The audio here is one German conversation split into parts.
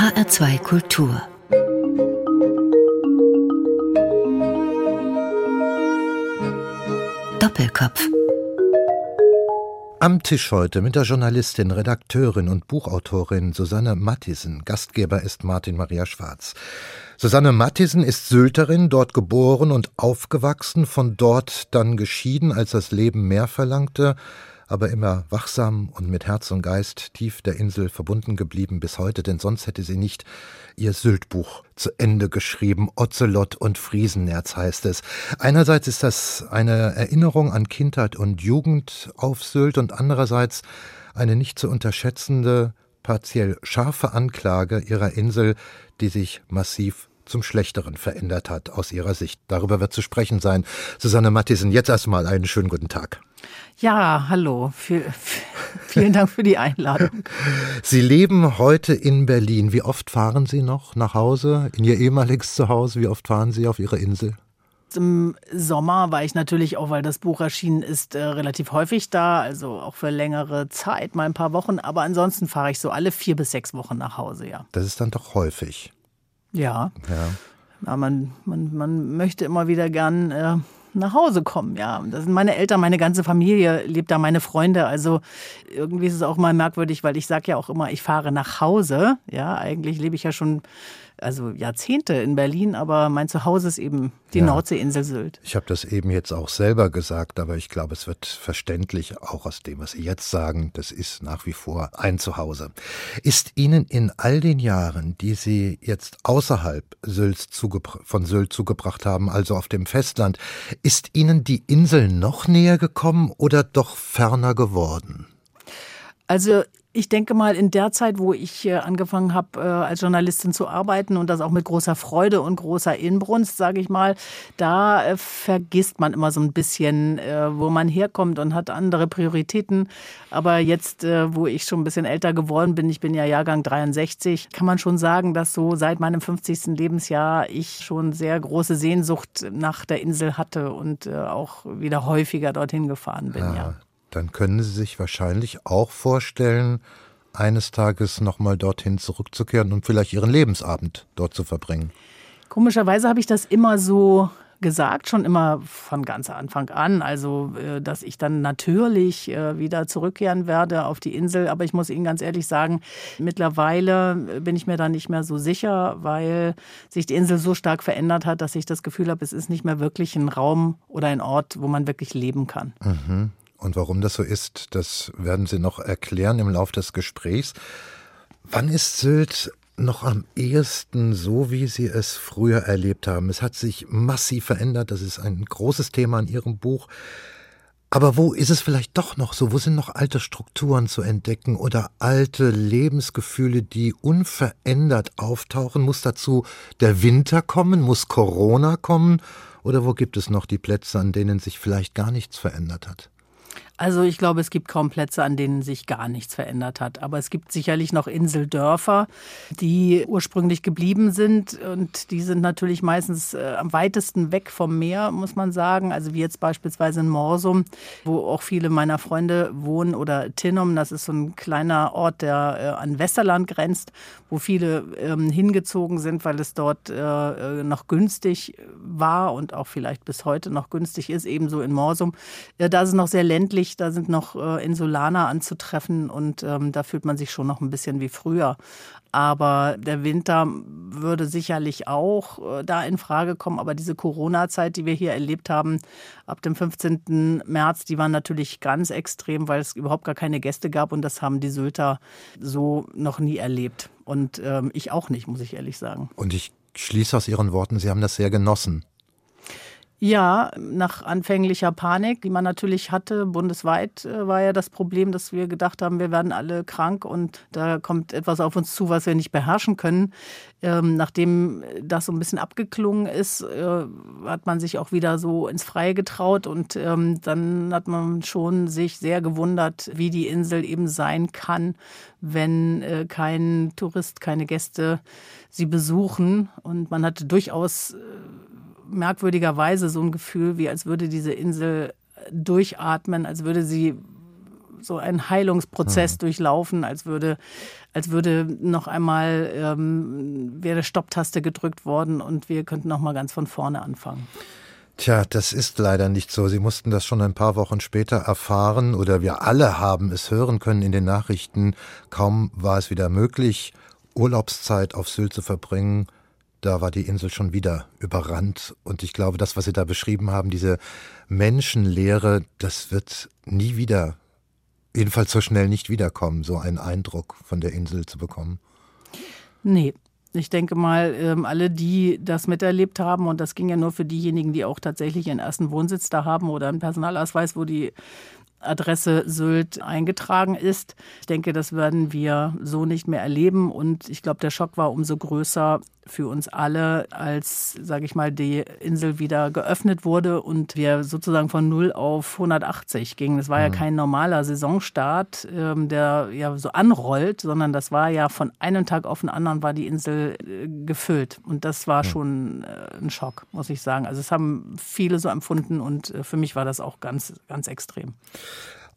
HR2 Kultur Doppelkopf am Tisch heute mit der Journalistin, Redakteurin und Buchautorin Susanne Mattisen. Gastgeber ist Martin Maria Schwarz. Susanne Mattisen ist Sylterin, dort geboren und aufgewachsen, von dort dann geschieden, als das Leben mehr verlangte, aber immer wachsam und mit Herz und Geist tief der Insel verbunden geblieben bis heute, denn sonst hätte sie nicht ihr Syltbuch zu Ende geschrieben. Ozelot und Friesenerz heißt es. Einerseits ist das eine Erinnerung an Kindheit und Jugend auf Sylt und andererseits eine nicht zu unterschätzende, partiell scharfe Anklage ihrer Insel, die sich massiv zum Schlechteren verändert hat aus ihrer Sicht. Darüber wird zu sprechen sein. Susanne Mattisen, jetzt erstmal einen schönen guten Tag. Ja, hallo. vielen Dank für die Einladung. Sie leben heute in Berlin. Wie oft fahren Sie noch nach Hause, in Ihr ehemaliges Zuhause? Wie oft fahren Sie auf Ihre Insel? Im Sommer war ich natürlich auch, weil das Buch erschienen ist, äh, relativ häufig da, also auch für längere Zeit, mal ein paar Wochen. Aber ansonsten fahre ich so alle vier bis sechs Wochen nach Hause, ja. Das ist dann doch häufig. Ja. Ja. ja man, man, man möchte immer wieder gern äh, nach Hause kommen. Ja, das sind meine Eltern, meine ganze Familie lebt da, meine Freunde. Also irgendwie ist es auch mal merkwürdig, weil ich sage ja auch immer, ich fahre nach Hause. Ja, eigentlich lebe ich ja schon also Jahrzehnte in Berlin, aber mein Zuhause ist eben die ja, Nordseeinsel Sylt. Ich habe das eben jetzt auch selber gesagt, aber ich glaube, es wird verständlich, auch aus dem, was Sie jetzt sagen, das ist nach wie vor ein Zuhause. Ist Ihnen in all den Jahren, die Sie jetzt außerhalb Sylts von Sylt zugebracht haben, also auf dem Festland, ist Ihnen die Insel noch näher gekommen oder doch ferner geworden? Also ich denke mal, in der Zeit, wo ich äh, angefangen habe, äh, als Journalistin zu arbeiten und das auch mit großer Freude und großer Inbrunst, sage ich mal, da äh, vergisst man immer so ein bisschen, wo man herkommt und hat andere Prioritäten. Aber jetzt, wo ich schon ein bisschen älter geworden bin, ich bin ja Jahrgang 63, kann man schon sagen, dass so seit meinem 50. Lebensjahr ich schon sehr große Sehnsucht nach der Insel hatte und auch wieder häufiger dorthin gefahren bin. Ja. ja dann können Sie sich wahrscheinlich auch vorstellen, eines Tages nochmal dorthin zurückzukehren und vielleicht Ihren Lebensabend dort zu verbringen. Komischerweise habe ich das immer so gesagt, schon immer von ganz Anfang an. Also, äh, dass ich dann natürlich äh, wieder zurückkehren werde auf die Insel. Aber ich muss Ihnen ganz ehrlich sagen, mittlerweile bin ich mir da nicht mehr so sicher, weil sich die Insel so stark verändert hat, dass ich das Gefühl habe, es ist nicht mehr wirklich ein Raum oder ein Ort, wo man wirklich leben kann. Mhm. Und warum das so ist, das werden Sie noch erklären im Laufe des Gesprächs. Wann ist Sylt noch am ehesten so, wie Sie es früher erlebt haben? Es hat sich massiv verändert. Das ist ein großes Thema in Ihrem Buch. Aber wo ist es vielleicht doch noch so? Wo sind noch alte Strukturen zu entdecken oder alte Lebensgefühle, die unverändert auftauchen? Muss dazu der Winter kommen? Muss Corona kommen? Oder wo gibt es noch die Plätze, an denen sich vielleicht gar nichts verändert hat? Also ich glaube, es gibt kaum Plätze, an denen sich gar nichts verändert hat. Aber es gibt sicherlich noch Inseldörfer, die ursprünglich geblieben sind. Und die sind natürlich meistens äh, am weitesten weg vom Meer, muss man sagen. Also wie jetzt beispielsweise in Morsum, wo auch viele meiner Freunde wohnen. Oder Tinnum, das ist so ein kleiner Ort, der äh, an Westerland grenzt, wo viele ähm, hingezogen sind, weil es dort äh, äh noch günstig war und auch vielleicht bis heute noch günstig ist. Ebenso in Morsum. da ist es noch sehr ländlich nicht. Da sind noch äh, Insulaner anzutreffen und ähm, da fühlt man sich schon noch ein bisschen wie früher. Aber der Winter würde sicherlich auch äh, da in Frage kommen. Aber diese Corona-Zeit, die wir hier erlebt haben, ab dem 15. März, die war natürlich ganz extrem, weil es überhaupt gar keine Gäste gab. Und das haben die Sylter so noch nie erlebt. Und ähm, ich auch nicht, muss ich ehrlich sagen. Und ich schließe aus Ihren Worten, Sie haben das sehr genossen. Ja, nach anfänglicher Panik, die man natürlich hatte, bundesweit äh, war ja das Problem, dass wir gedacht haben, wir werden alle krank und da kommt etwas auf uns zu, was wir nicht beherrschen können. Ähm, nachdem das so ein bisschen abgeklungen ist, äh, hat man sich auch wieder so ins Freie getraut und ähm, dann hat man schon sich sehr gewundert, wie die Insel eben sein kann, wenn äh, kein Tourist, keine Gäste sie besuchen. Und man hatte durchaus merkwürdigerweise so ein Gefühl, wie als würde diese Insel durchatmen, als würde sie so einen Heilungsprozess mhm. durchlaufen, als würde, als würde noch einmal ähm, wäre Stopptaste gedrückt worden und wir könnten noch mal ganz von vorne anfangen. Tja, das ist leider nicht so. Sie mussten das schon ein paar Wochen später erfahren oder wir alle haben es hören können in den Nachrichten. Kaum war es wieder möglich, Urlaubszeit auf Sylt zu verbringen. Da war die Insel schon wieder überrannt. Und ich glaube, das, was Sie da beschrieben haben, diese Menschenlehre, das wird nie wieder, jedenfalls so schnell nicht wiederkommen, so einen Eindruck von der Insel zu bekommen. Nee, ich denke mal, ähm, alle, die das miterlebt haben, und das ging ja nur für diejenigen, die auch tatsächlich ihren ersten Wohnsitz da haben oder einen Personalausweis, wo die Adresse Sylt eingetragen ist. Ich denke, das werden wir so nicht mehr erleben. Und ich glaube, der Schock war umso größer für uns alle, als, sage ich mal, die Insel wieder geöffnet wurde und wir sozusagen von 0 auf 180 gingen. Das war mhm. ja kein normaler Saisonstart, ähm, der ja so anrollt, sondern das war ja von einem Tag auf den anderen war die Insel äh, gefüllt. Und das war mhm. schon äh, ein Schock, muss ich sagen. Also es haben viele so empfunden und äh, für mich war das auch ganz, ganz extrem.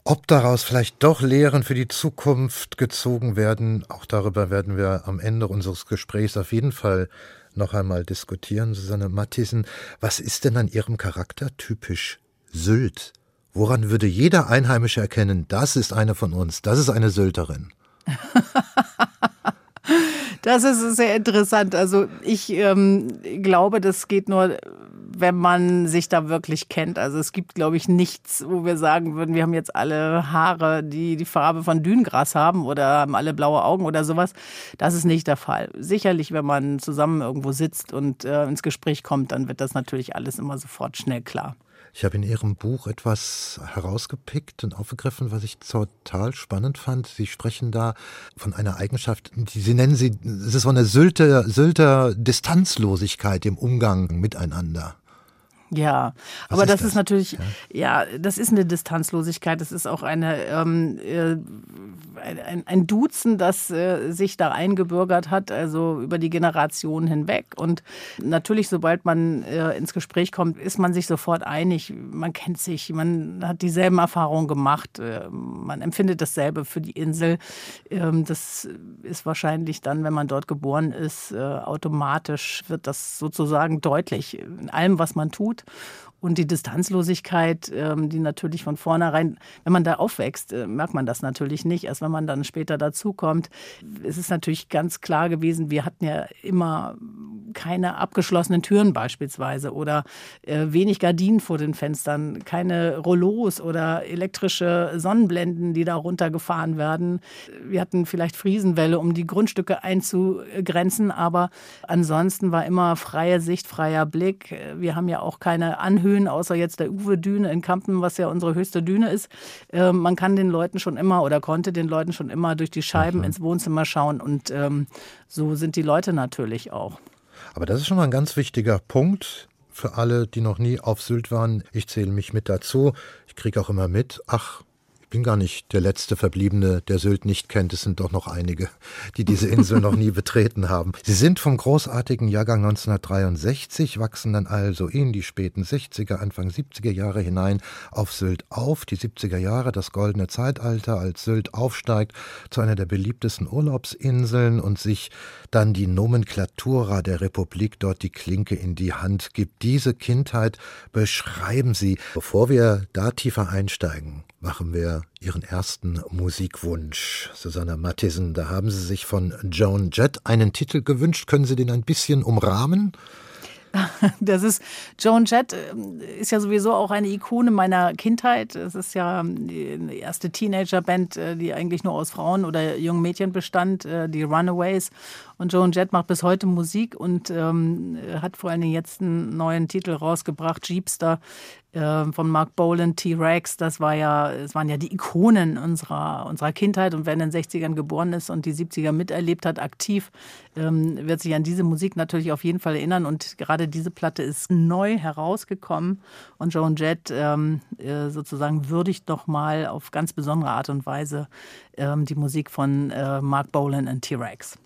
Ob daraus vielleicht doch Lehren für die Zukunft gezogen werden, auch darüber werden wir am Ende unseres Gesprächs auf jeden Fall noch einmal diskutieren. Susanne Mathiesen, was ist denn an Ihrem Charakter typisch Sylt? Woran würde jeder Einheimische erkennen, das ist eine von uns, das ist eine Sylterin? Das ist sehr interessant. Also ich ähm, glaube, das geht nur wenn man sich da wirklich kennt. Also es gibt, glaube ich, nichts, wo wir sagen würden, wir haben jetzt alle Haare, die die Farbe von Dünengras haben oder haben alle blaue Augen oder sowas. Das ist nicht der Fall. Sicherlich, wenn man zusammen irgendwo sitzt und äh, ins Gespräch kommt, dann wird das natürlich alles immer sofort schnell klar. Ich habe in Ihrem Buch etwas herausgepickt und aufgegriffen, was ich total spannend fand. Sie sprechen da von einer Eigenschaft, die Sie nennen sie, es ist so eine Sylter, Sylter Distanzlosigkeit im Umgang miteinander. Ja, Was aber ist das, das, ist natürlich, ja. ja. das ist eine Distanzlosigkeit. Das ist auch eine, ähm, äh, ein, ein, Duzen, das äh, sich da eingebürgert hat, also über die Generationen hinweg. Und natürlich, sobald man äh, ins Gespräch kommt, ist man sich sofort einig. Man kennt sich, man hat dieselben Erfahrungen gemacht, äh, man empfindet dasselbe für die Insel. Ähm, das ist wahrscheinlich dann, wenn man dort geboren ist, äh, automatisch wird das sozusagen deutlich in allem, was man tut hat. Und die Distanzlosigkeit, ähm, die natürlich von vornherein, wenn man da aufwächst, äh, merkt man das natürlich nicht. Erst wenn man dann später dazukommt. Es ist natürlich ganz klar gewesen, wir hatten ja immer keine abgeschlossenen Türen beispielsweise oder äh, wenig Gardinen vor den Fenstern, keine Rollos oder elektrische Sonnenblenden, die da runtergefahren werden. Wir hatten vielleicht Friesenwelle, um die Grundstücke einzugrenzen, aber ansonsten war immer freie Sicht, freier Blick. Wir haben ja auch keine Anhöhe Höhen, außer jetzt der Uwe-Düne in Kampen, was ja unsere höchste Düne ist. Ähm, man kann den Leuten schon immer oder konnte den Leuten schon immer durch die Scheiben mhm. ins Wohnzimmer schauen und ähm, so sind die Leute natürlich auch. Aber das ist schon mal ein ganz wichtiger Punkt für alle, die noch nie auf Sylt waren. Ich zähle mich mit dazu. Ich kriege auch immer mit, ach, bin gar nicht der letzte Verbliebene, der Sylt nicht kennt. Es sind doch noch einige, die diese Insel noch nie betreten haben. Sie sind vom großartigen Jahrgang 1963, wachsen dann also in die späten 60er, Anfang 70er Jahre hinein auf Sylt auf. Die 70er Jahre, das goldene Zeitalter, als Sylt aufsteigt zu einer der beliebtesten Urlaubsinseln und sich dann die Nomenklatura der Republik dort die Klinke in die Hand gibt. Diese Kindheit beschreiben Sie. Bevor wir da tiefer einsteigen, machen wir Ihren ersten Musikwunsch. Susanna Mattisen, da haben Sie sich von Joan Jett einen Titel gewünscht. Können Sie den ein bisschen umrahmen? Das ist Joan Jett äh, ist ja sowieso auch eine Ikone meiner Kindheit. Es ist ja die erste Teenagerband, äh, die eigentlich nur aus Frauen oder jungen Mädchen bestand, äh, die Runaways. Und Joan Jett macht bis heute Musik und ähm, hat vor allen Dingen jetzt einen neuen Titel rausgebracht, Jeepster äh, von Mark Bolan, T-Rex. Das war ja, es waren ja die Ikonen unserer, unserer Kindheit. Und wer in den 60ern geboren ist und die 70er miterlebt hat, aktiv, ähm, wird sich an diese Musik natürlich auf jeden Fall erinnern. Und gerade diese Platte ist neu herausgekommen. Und Joan Jett ähm, äh, sozusagen würdigt nochmal auf ganz besondere Art und Weise ähm, die Musik von äh, Mark Bolan und T-Rex.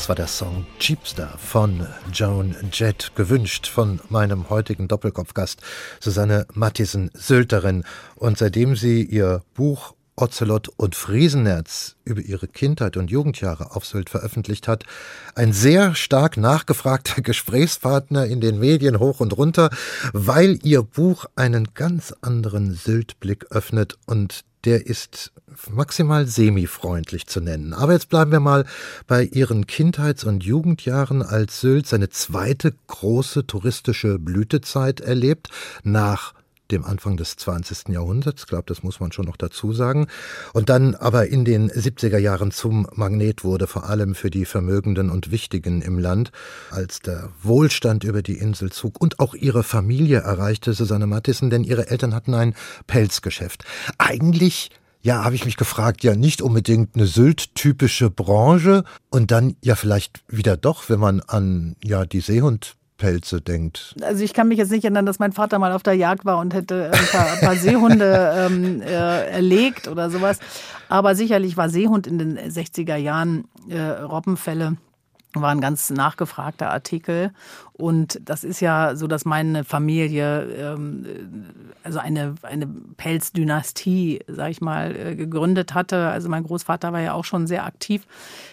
Das war der Song Jeepster von Joan Jett, gewünscht von meinem heutigen Doppelkopfgast Susanne Mattisen, Sylterin. Und seitdem sie ihr Buch Ocelot und Friesenerz über ihre Kindheit und Jugendjahre auf Sylt veröffentlicht hat. Ein sehr stark nachgefragter Gesprächspartner in den Medien hoch und runter, weil ihr Buch einen ganz anderen Sylt-Blick öffnet und der ist maximal semi-freundlich zu nennen. Aber jetzt bleiben wir mal bei Ihren Kindheits- und Jugendjahren, als Sylt seine zweite große touristische Blütezeit erlebt, nach dem Anfang des 20. Jahrhunderts, glaube, das muss man schon noch dazu sagen, und dann aber in den 70er Jahren zum Magnet wurde, vor allem für die Vermögenden und Wichtigen im Land, als der Wohlstand über die Insel zog und auch ihre Familie erreichte, Susanne Mattissen, denn ihre Eltern hatten ein Pelzgeschäft. Eigentlich ja, habe ich mich gefragt, ja nicht unbedingt eine Sylt-typische Branche und dann ja vielleicht wieder doch, wenn man an ja die Seehundpelze denkt. Also ich kann mich jetzt nicht erinnern, dass mein Vater mal auf der Jagd war und hätte ein paar, ein paar Seehunde ähm, äh, erlegt oder sowas. Aber sicherlich war Seehund in den 60er Jahren äh, Robbenfälle war ein ganz nachgefragter Artikel. Und das ist ja so, dass meine Familie, ähm, also eine, eine Pelzdynastie, sag ich mal, äh, gegründet hatte. Also mein Großvater war ja auch schon sehr aktiv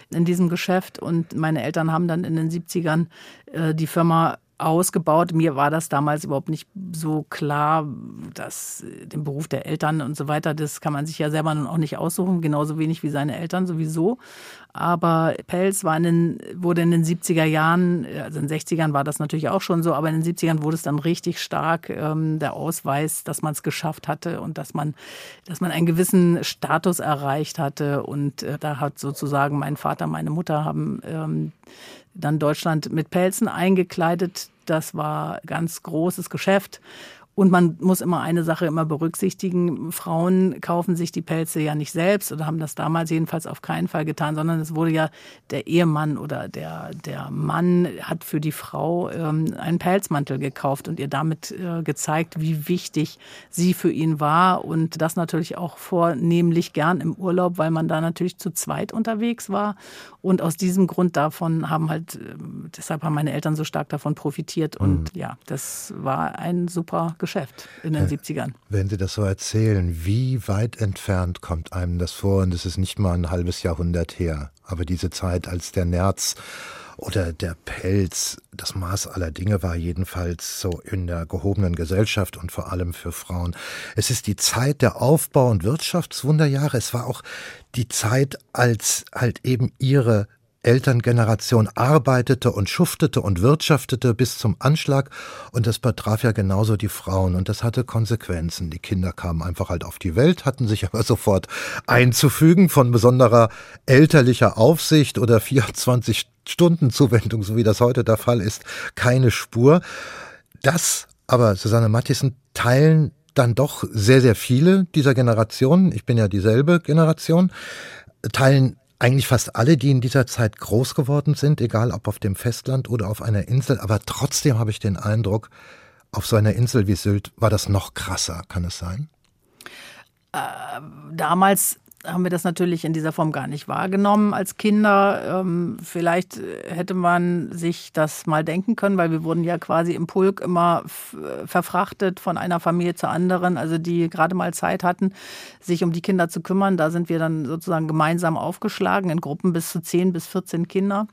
in diesem Geschäft und meine Eltern haben dann in den 70ern äh, die Firma ausgebaut. Mir war das damals überhaupt nicht so klar, dass den Beruf der Eltern und so weiter, das kann man sich ja selber nun auch nicht aussuchen, genauso wenig wie seine Eltern sowieso. Aber Pelz war in den, wurde in den 70er Jahren, also in den 60ern war das natürlich auch schon so, aber in den 70ern wurde es dann richtig stark ähm, der Ausweis, dass man es geschafft hatte und dass man, dass man einen gewissen Status erreicht hatte. Und äh, da hat sozusagen mein Vater, meine Mutter haben ähm, dann Deutschland mit Pelzen eingekleidet. Das war ganz großes Geschäft. Und man muss immer eine Sache immer berücksichtigen. Frauen kaufen sich die Pelze ja nicht selbst oder haben das damals jedenfalls auf keinen Fall getan, sondern es wurde ja der Ehemann oder der, der Mann hat für die Frau ähm, einen Pelzmantel gekauft und ihr damit äh, gezeigt, wie wichtig sie für ihn war und das natürlich auch vornehmlich gern im Urlaub, weil man da natürlich zu zweit unterwegs war. Und aus diesem Grund davon haben halt, äh, deshalb haben meine Eltern so stark davon profitiert. Und mhm. ja, das war ein super Geschäft. Geschäft in den äh, 70ern. Wenn Sie das so erzählen, wie weit entfernt kommt einem das vor? Und es ist nicht mal ein halbes Jahrhundert her. Aber diese Zeit, als der Nerz oder der Pelz das Maß aller Dinge war, jedenfalls so in der gehobenen Gesellschaft und vor allem für Frauen. Es ist die Zeit der Aufbau- und Wirtschaftswunderjahre. Es war auch die Zeit, als halt eben ihre Elterngeneration arbeitete und schuftete und wirtschaftete bis zum Anschlag und das betraf ja genauso die Frauen und das hatte Konsequenzen. Die Kinder kamen einfach halt auf die Welt, hatten sich aber sofort einzufügen von besonderer elterlicher Aufsicht oder 24 Stunden Zuwendung, so wie das heute der Fall ist, keine Spur. Das aber, Susanne Mathiesen, teilen dann doch sehr, sehr viele dieser Generationen, ich bin ja dieselbe Generation, teilen eigentlich fast alle, die in dieser Zeit groß geworden sind, egal ob auf dem Festland oder auf einer Insel, aber trotzdem habe ich den Eindruck, auf so einer Insel wie Sylt war das noch krasser, kann es sein? Äh, damals haben wir das natürlich in dieser Form gar nicht wahrgenommen als Kinder. Ähm, vielleicht hätte man sich das mal denken können, weil wir wurden ja quasi im Pulk immer verfrachtet von einer Familie zur anderen, also die gerade mal Zeit hatten, sich um die Kinder zu kümmern. Da sind wir dann sozusagen gemeinsam aufgeschlagen in Gruppen bis zu 10 bis 14 Kinder.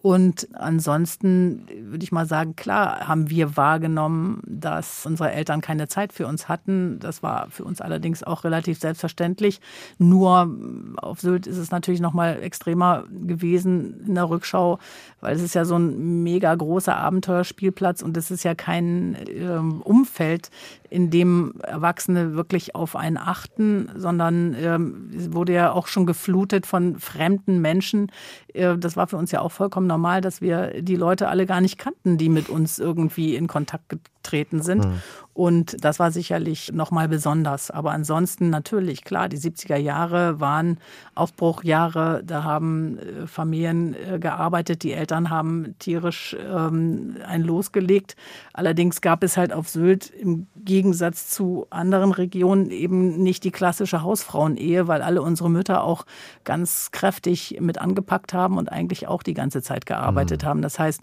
Und ansonsten würde ich mal sagen, klar haben wir wahrgenommen, dass unsere Eltern keine Zeit für uns hatten. Das war für uns allerdings auch relativ selbstverständlich. Nur auf Sylt ist es natürlich noch mal extremer gewesen in der Rückschau, weil es ist ja so ein mega großer Abenteuerspielplatz und es ist ja kein ähm, Umfeld, in dem Erwachsene wirklich auf einen achten, sondern ähm, wurde ja auch schon geflutet von fremden Menschen. Äh, das war für uns ja auch vollkommen normal, dass wir die Leute alle gar nicht kannten, die mit uns irgendwie in Kontakt getreten sind. Mhm. Und das war sicherlich nochmal besonders. Aber ansonsten natürlich, klar, die 70er Jahre waren Aufbruchjahre. Da haben äh, Familien äh, gearbeitet, die Eltern haben tierisch ähm, ein losgelegt. Allerdings gab es halt auf Sylt im Gegensatz zu anderen Regionen eben nicht die klassische Hausfrauenehe, weil alle unsere Mütter auch ganz kräftig mit angepackt haben und eigentlich auch die ganze Zeit gearbeitet mhm. haben. Das heißt,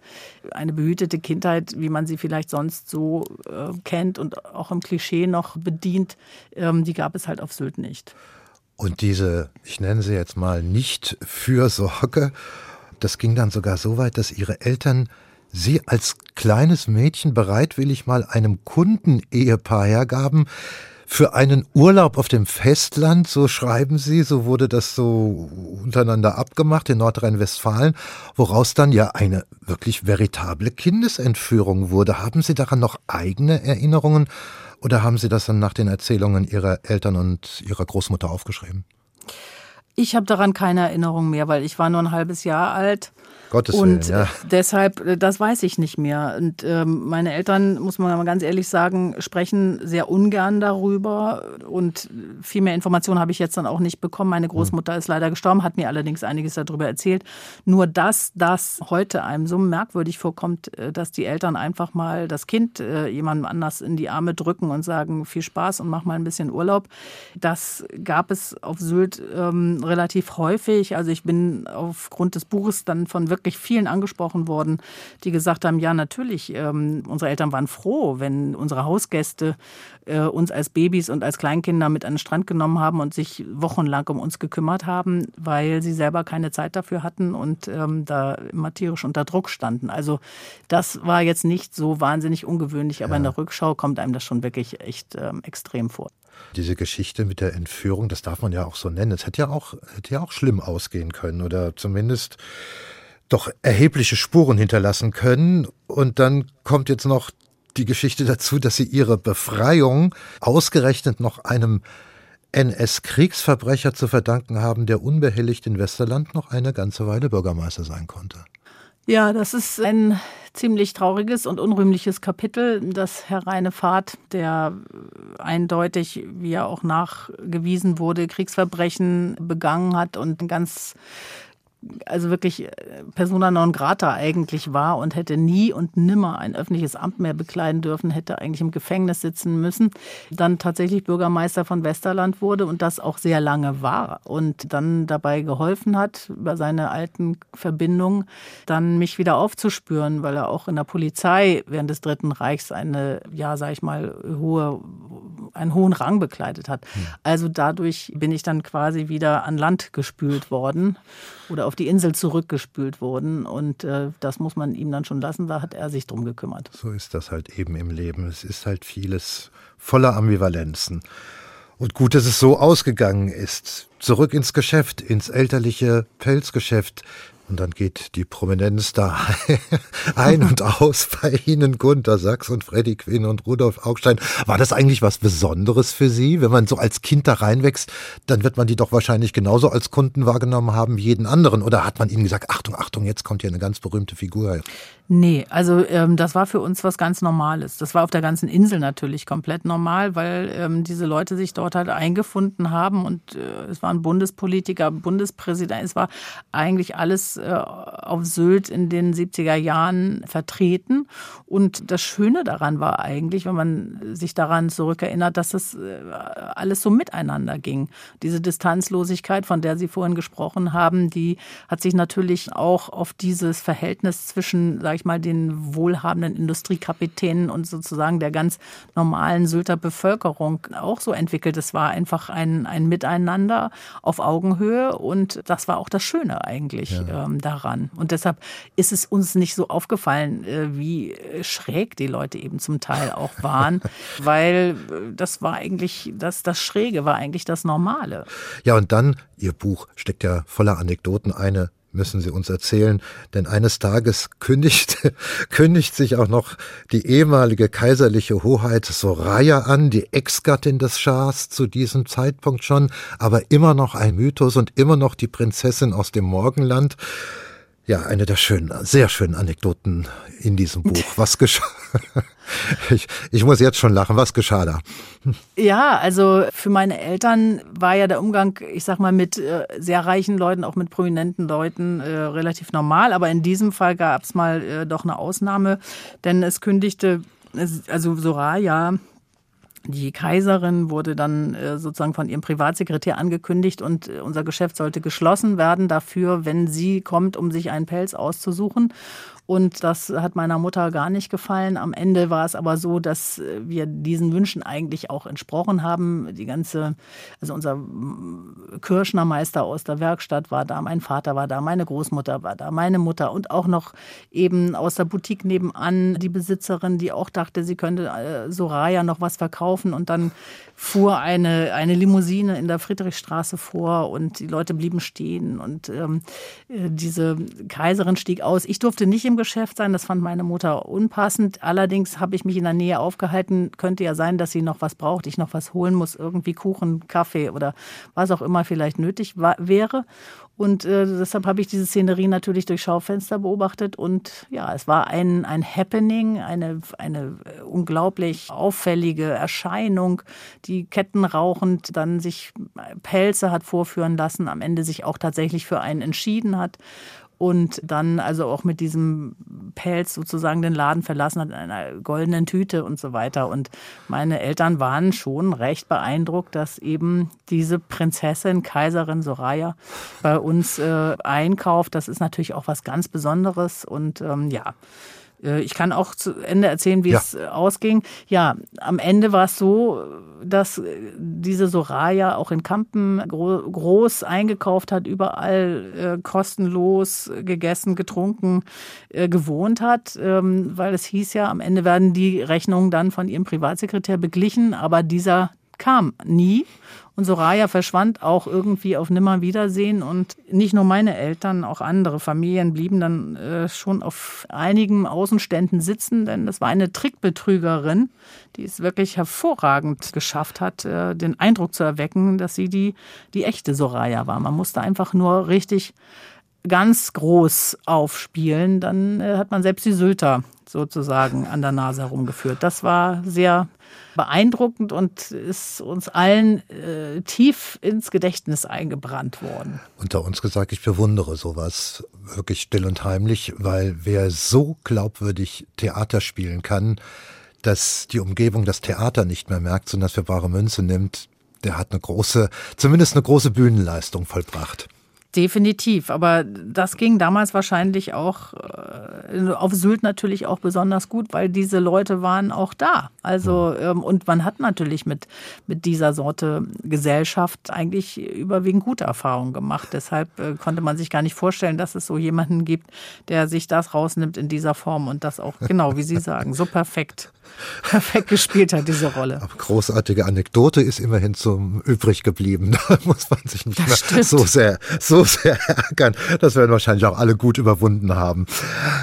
eine behütete Kindheit, wie man sie vielleicht sonst so äh, kennt und auch im Klischee noch bedient, ähm, die gab es halt auf Sylt nicht. Und diese, ich nenne sie jetzt mal nicht Fürsorge, das ging dann sogar so weit, dass ihre Eltern sie als kleines Mädchen bereitwillig mal einem Kundenehepaar hergaben, für einen Urlaub auf dem Festland, so schreiben Sie, so wurde das so untereinander abgemacht in Nordrhein-Westfalen, woraus dann ja eine wirklich veritable Kindesentführung wurde. Haben Sie daran noch eigene Erinnerungen oder haben Sie das dann nach den Erzählungen Ihrer Eltern und Ihrer Großmutter aufgeschrieben? Ich habe daran keine Erinnerung mehr, weil ich war nur ein halbes Jahr alt. Gottes und Willen, ja. deshalb, äh, das weiß ich nicht mehr. Und ähm, meine Eltern, muss man mal ganz ehrlich sagen, sprechen sehr ungern darüber. Und viel mehr Informationen habe ich jetzt dann auch nicht bekommen. Meine Großmutter hm. ist leider gestorben, hat mir allerdings einiges darüber erzählt. Nur dass das heute einem so merkwürdig vorkommt, äh, dass die Eltern einfach mal das Kind äh, jemandem anders in die Arme drücken und sagen, viel Spaß und mach mal ein bisschen Urlaub. Das gab es auf Sylt ähm, relativ häufig. Also ich bin aufgrund des Buches dann von wirklich vielen angesprochen worden, die gesagt haben, ja natürlich, ähm, unsere Eltern waren froh, wenn unsere Hausgäste äh, uns als Babys und als Kleinkinder mit an den Strand genommen haben und sich wochenlang um uns gekümmert haben, weil sie selber keine Zeit dafür hatten und ähm, da immer tierisch unter Druck standen. Also das war jetzt nicht so wahnsinnig ungewöhnlich, aber ja. in der Rückschau kommt einem das schon wirklich echt ähm, extrem vor. Diese Geschichte mit der Entführung, das darf man ja auch so nennen. Es hätte ja auch, hätte ja auch schlimm ausgehen können oder zumindest doch erhebliche Spuren hinterlassen können. Und dann kommt jetzt noch die Geschichte dazu, dass sie ihre Befreiung ausgerechnet noch einem NS-Kriegsverbrecher zu verdanken haben, der unbehelligt in Westerland noch eine ganze Weile Bürgermeister sein konnte. Ja, das ist ein ziemlich trauriges und unrühmliches Kapitel, dass Herr Reinefahrt, der eindeutig, wie er auch nachgewiesen wurde, Kriegsverbrechen begangen hat und ein ganz also wirklich äh, persona non grata eigentlich war und hätte nie und nimmer ein öffentliches Amt mehr bekleiden dürfen, hätte eigentlich im Gefängnis sitzen müssen, dann tatsächlich Bürgermeister von Westerland wurde und das auch sehr lange war und dann dabei geholfen hat, über seine alten Verbindungen dann mich wieder aufzuspüren, weil er auch in der Polizei während des Dritten Reichs eine, ja, sag ich mal, hohe, einen hohen Rang bekleidet hat. Hm. Also dadurch bin ich dann quasi wieder an Land gespült worden oder auf die Insel zurückgespült wurden. Und äh, das muss man ihm dann schon lassen, da hat er sich drum gekümmert. So ist das halt eben im Leben. Es ist halt vieles voller Ambivalenzen. Und gut, dass es so ausgegangen ist. Zurück ins Geschäft, ins elterliche Pelzgeschäft. Und dann geht die Prominenz da ein und aus bei Ihnen, Gunter Sachs und Freddy Quinn und Rudolf Augstein. War das eigentlich was Besonderes für Sie? Wenn man so als Kind da reinwächst, dann wird man die doch wahrscheinlich genauso als Kunden wahrgenommen haben wie jeden anderen. Oder hat man Ihnen gesagt, Achtung, Achtung, jetzt kommt hier eine ganz berühmte Figur? Nee, also ähm, das war für uns was ganz Normales. Das war auf der ganzen Insel natürlich komplett normal, weil ähm, diese Leute sich dort halt eingefunden haben und äh, es waren Bundespolitiker, Bundespräsident, es war eigentlich alles äh, auf Sylt in den 70er Jahren vertreten. Und das Schöne daran war eigentlich, wenn man sich daran zurückerinnert, dass es äh, alles so miteinander ging. Diese Distanzlosigkeit, von der Sie vorhin gesprochen haben, die hat sich natürlich auch auf dieses Verhältnis zwischen, sag ich mal, den wohlhabenden Industriekapitänen und sozusagen der ganz normalen Sylter Bevölkerung auch so entwickelt. Es war einfach ein, ein Miteinander auf Augenhöhe und das war auch das Schöne eigentlich ja. Ähm, daran. Und deshalb ist es uns nicht so aufgefallen, äh, wie schräg die Leute eben zum Teil auch waren, weil äh, das war eigentlich, das, das Schräge war eigentlich das Normale. Ja, und dann, Ihr Buch steckt ja voller Anekdoten. Eine müssen Sie uns erzählen, denn eines Tages kündigt, kündigt sich auch noch die ehemalige kaiserliche Hoheit Soraya an, die Ex-Gattin des Schahs zu diesem Zeitpunkt schon, aber immer noch ein Mythos und immer noch die Prinzessin aus dem Morgenland. Ja, eine der schönen, sehr schönen Anekdoten in diesem Buch. Was geschah? Ich, ich muss jetzt schon lachen. Was geschah da? Ja, also für meine Eltern war ja der Umgang, ich sag mal, mit äh, sehr reichen Leuten, auch mit prominenten Leuten äh, relativ normal. Aber in diesem Fall gab es mal äh, doch eine Ausnahme, denn es kündigte, also Soraya, die Kaiserin wurde dann äh, sozusagen von ihrem Privatsekretär angekündigt und äh, unser Geschäft sollte geschlossen werden dafür, wenn sie kommt, um sich einen Pelz auszusuchen. Und das hat meiner Mutter gar nicht gefallen. Am Ende war es aber so, dass wir diesen Wünschen eigentlich auch entsprochen haben. Die ganze, also unser Kirschnermeister aus der Werkstatt war da, mein Vater war da, meine Großmutter war da, meine Mutter und auch noch eben aus der Boutique nebenan die Besitzerin, die auch dachte, sie könnte äh, Soraya noch was verkaufen. Und dann fuhr eine, eine Limousine in der Friedrichstraße vor und die Leute blieben stehen. Und ähm, äh, diese Kaiserin stieg aus. Ich durfte nicht im Geschäft sein. Das fand meine Mutter unpassend. Allerdings habe ich mich in der Nähe aufgehalten. Könnte ja sein, dass sie noch was braucht, ich noch was holen muss, irgendwie Kuchen, Kaffee oder was auch immer vielleicht nötig wäre. Und äh, deshalb habe ich diese Szenerie natürlich durch Schaufenster beobachtet. Und ja, es war ein, ein Happening, eine, eine unglaublich auffällige Erscheinung, die kettenrauchend dann sich Pelze hat vorführen lassen, am Ende sich auch tatsächlich für einen entschieden hat und dann also auch mit diesem Pelz sozusagen den Laden verlassen hat in einer goldenen Tüte und so weiter. Und meine Eltern waren schon recht beeindruckt, dass eben diese Prinzessin, Kaiserin Soraya bei uns äh, einkauft. Das ist natürlich auch was ganz Besonderes und ähm, ja. Äh, ich kann auch zu Ende erzählen, wie ja. es äh, ausging. Ja, am Ende war es so, dass äh, diese Soraya auch in Kampen groß eingekauft hat, überall kostenlos gegessen, getrunken, gewohnt hat, ähm, weil es hieß ja, am Ende werden die Rechnungen dann von ihrem Privatsekretär beglichen, aber dieser kam nie. Und Soraya verschwand auch irgendwie auf Nimmerwiedersehen. Und nicht nur meine Eltern, auch andere Familien blieben dann äh, schon auf einigen Außenständen sitzen, denn das war eine Trickbetrügerin, die es wirklich hervorragend geschafft hat, äh, den Eindruck zu erwecken, dass sie die, die echte Soraya war. Man musste einfach nur richtig ganz groß aufspielen, dann äh, hat man selbst die Sylter sozusagen an der Nase herumgeführt. Das war sehr beeindruckend und ist uns allen äh, tief ins Gedächtnis eingebrannt worden. Unter uns gesagt, ich bewundere sowas wirklich still und heimlich, weil wer so glaubwürdig Theater spielen kann, dass die Umgebung das Theater nicht mehr merkt, sondern für bare Münze nimmt, der hat eine große, zumindest eine große Bühnenleistung vollbracht. Definitiv, aber das ging damals wahrscheinlich auch äh, auf Sylt natürlich auch besonders gut, weil diese Leute waren auch da. Also ähm, und man hat natürlich mit mit dieser Sorte Gesellschaft eigentlich überwiegend gute Erfahrungen gemacht. Deshalb äh, konnte man sich gar nicht vorstellen, dass es so jemanden gibt, der sich das rausnimmt in dieser Form und das auch genau wie Sie sagen so perfekt perfekt gespielt hat diese Rolle. Aber großartige Anekdote ist immerhin zum übrig geblieben. Da muss man sich nicht mehr so sehr so sehr ärgern. Das werden wahrscheinlich auch alle gut überwunden haben.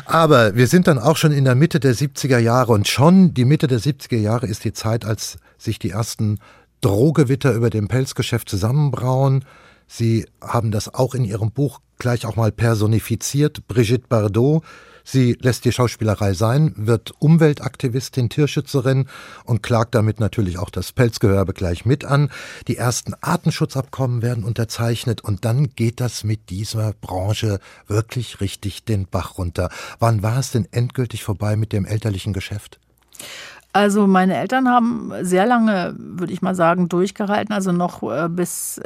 Aber wir sind dann auch schon in der Mitte der 70er Jahre und schon die Mitte der 70er Jahre ist die Zeit, als sich die ersten Drohgewitter über dem Pelzgeschäft zusammenbrauen. Sie haben das auch in Ihrem Buch gleich auch mal personifiziert. Brigitte Bardot Sie lässt die Schauspielerei sein, wird Umweltaktivistin, Tierschützerin und klagt damit natürlich auch das Pelzgehörbe gleich mit an. Die ersten Artenschutzabkommen werden unterzeichnet und dann geht das mit dieser Branche wirklich richtig den Bach runter. Wann war es denn endgültig vorbei mit dem elterlichen Geschäft? Also meine Eltern haben sehr lange, würde ich mal sagen, durchgehalten, also noch äh, bis